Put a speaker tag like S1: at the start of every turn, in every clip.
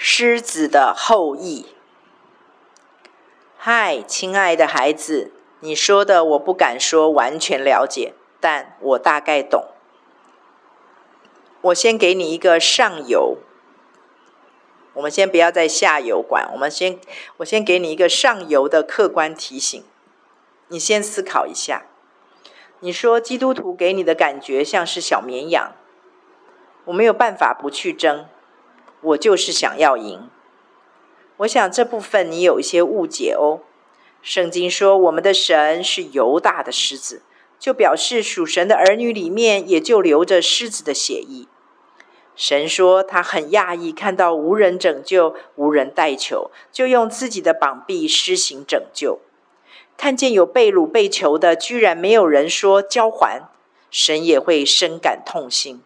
S1: 狮子的后裔。嗨，亲爱的孩子，你说的我不敢说完全了解，但我大概懂。我先给你一个上游，我们先不要在下游管，我们先，我先给你一个上游的客观提醒。你先思考一下，你说基督徒给你的感觉像是小绵羊，我没有办法不去争，我就是想要赢。我想这部分你有一些误解哦。圣经说我们的神是犹大的狮子。就表示属神的儿女里面也就流着狮子的血液。神说他很讶异，看到无人拯救、无人代求，就用自己的膀臂施行拯救。看见有被掳被囚的，居然没有人说交还，神也会深感痛心。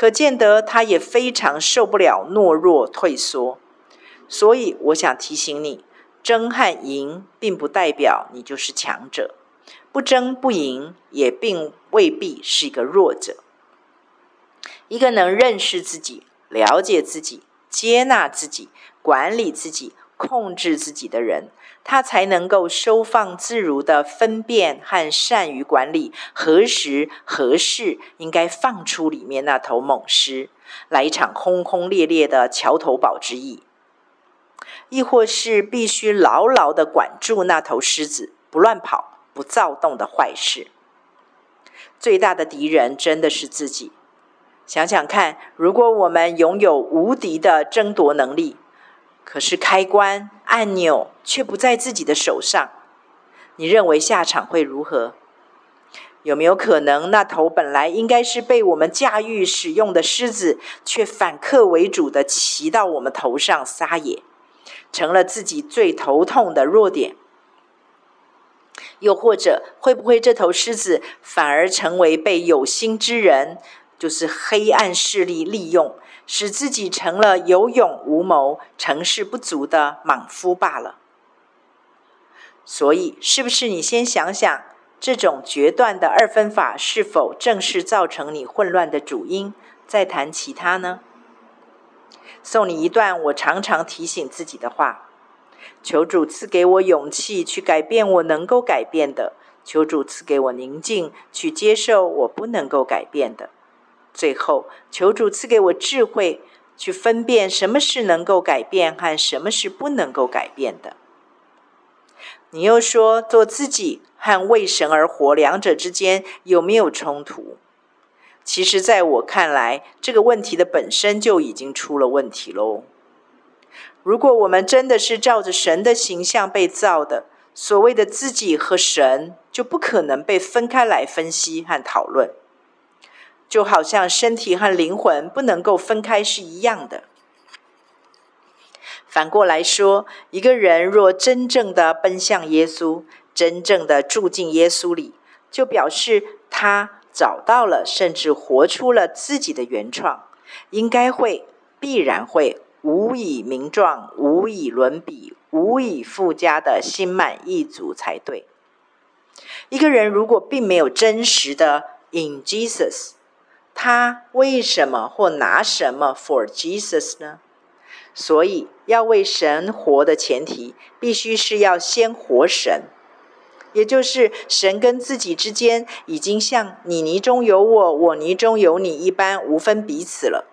S1: 可见得他也非常受不了懦弱退缩。所以我想提醒你，争和赢并不代表你就是强者。不争不赢，也并未必是一个弱者。一个能认识自己、了解自己、接纳自己、管理自己、控制自己的人，他才能够收放自如的分辨和善于管理何时何事应该放出里面那头猛狮，来一场轰轰烈烈的桥头堡之役，亦或是必须牢牢的管住那头狮子，不乱跑。不躁动的坏事，最大的敌人真的是自己。想想看，如果我们拥有无敌的争夺能力，可是开关按钮却不在自己的手上，你认为下场会如何？有没有可能，那头本来应该是被我们驾驭使用的狮子，却反客为主的骑到我们头上撒野，成了自己最头痛的弱点？又或者，会不会这头狮子反而成为被有心之人，就是黑暗势力利用，使自己成了有勇无谋、成事不足的莽夫罢了？所以，是不是你先想想，这种决断的二分法是否正是造成你混乱的主因？再谈其他呢？送你一段我常常提醒自己的话。求主赐给我勇气去改变我能够改变的，求主赐给我宁静去接受我不能够改变的。最后，求主赐给我智慧去分辨什么是能够改变和什么是不能够改变的。你又说做自己和为神而活两者之间有没有冲突？其实，在我看来，这个问题的本身就已经出了问题喽。如果我们真的是照着神的形象被造的，所谓的自己和神就不可能被分开来分析和讨论，就好像身体和灵魂不能够分开是一样的。反过来说，一个人若真正的奔向耶稣，真正的住进耶稣里，就表示他找到了，甚至活出了自己的原创，应该会，必然会。无以名状，无以伦比，无以复加的心满意足才对。一个人如果并没有真实的 in Jesus，他为什么或拿什么 for Jesus 呢？所以要为神活的前提，必须是要先活神，也就是神跟自己之间已经像你泥中有我，我泥中有你一般无分彼此了。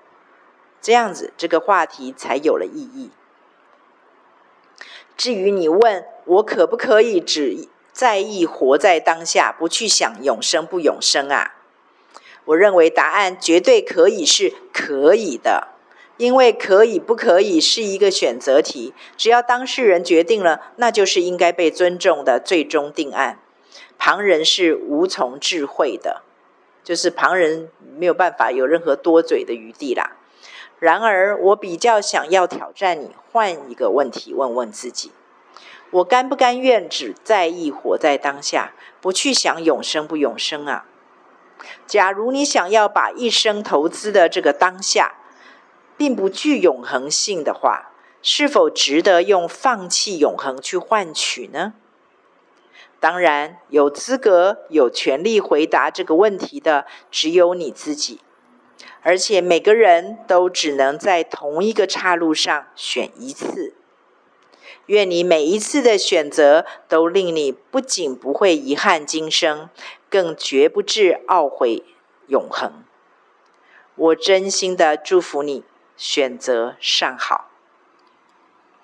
S1: 这样子，这个话题才有了意义。至于你问我可不可以只在意活在当下，不去想永生不永生啊？我认为答案绝对可以是可以的，因为可以不可以是一个选择题，只要当事人决定了，那就是应该被尊重的最终定案。旁人是无从智慧的，就是旁人没有办法有任何多嘴的余地啦。然而，我比较想要挑战你，换一个问题问问自己：我甘不甘愿只在意活在当下，不去想永生不永生啊？假如你想要把一生投资的这个当下，并不具永恒性的话，是否值得用放弃永恒去换取呢？当然，有资格、有权利回答这个问题的，只有你自己。而且每个人都只能在同一个岔路上选一次。愿你每一次的选择都令你不仅不会遗憾今生，更绝不至懊悔永恒。我真心的祝福你，选择善好。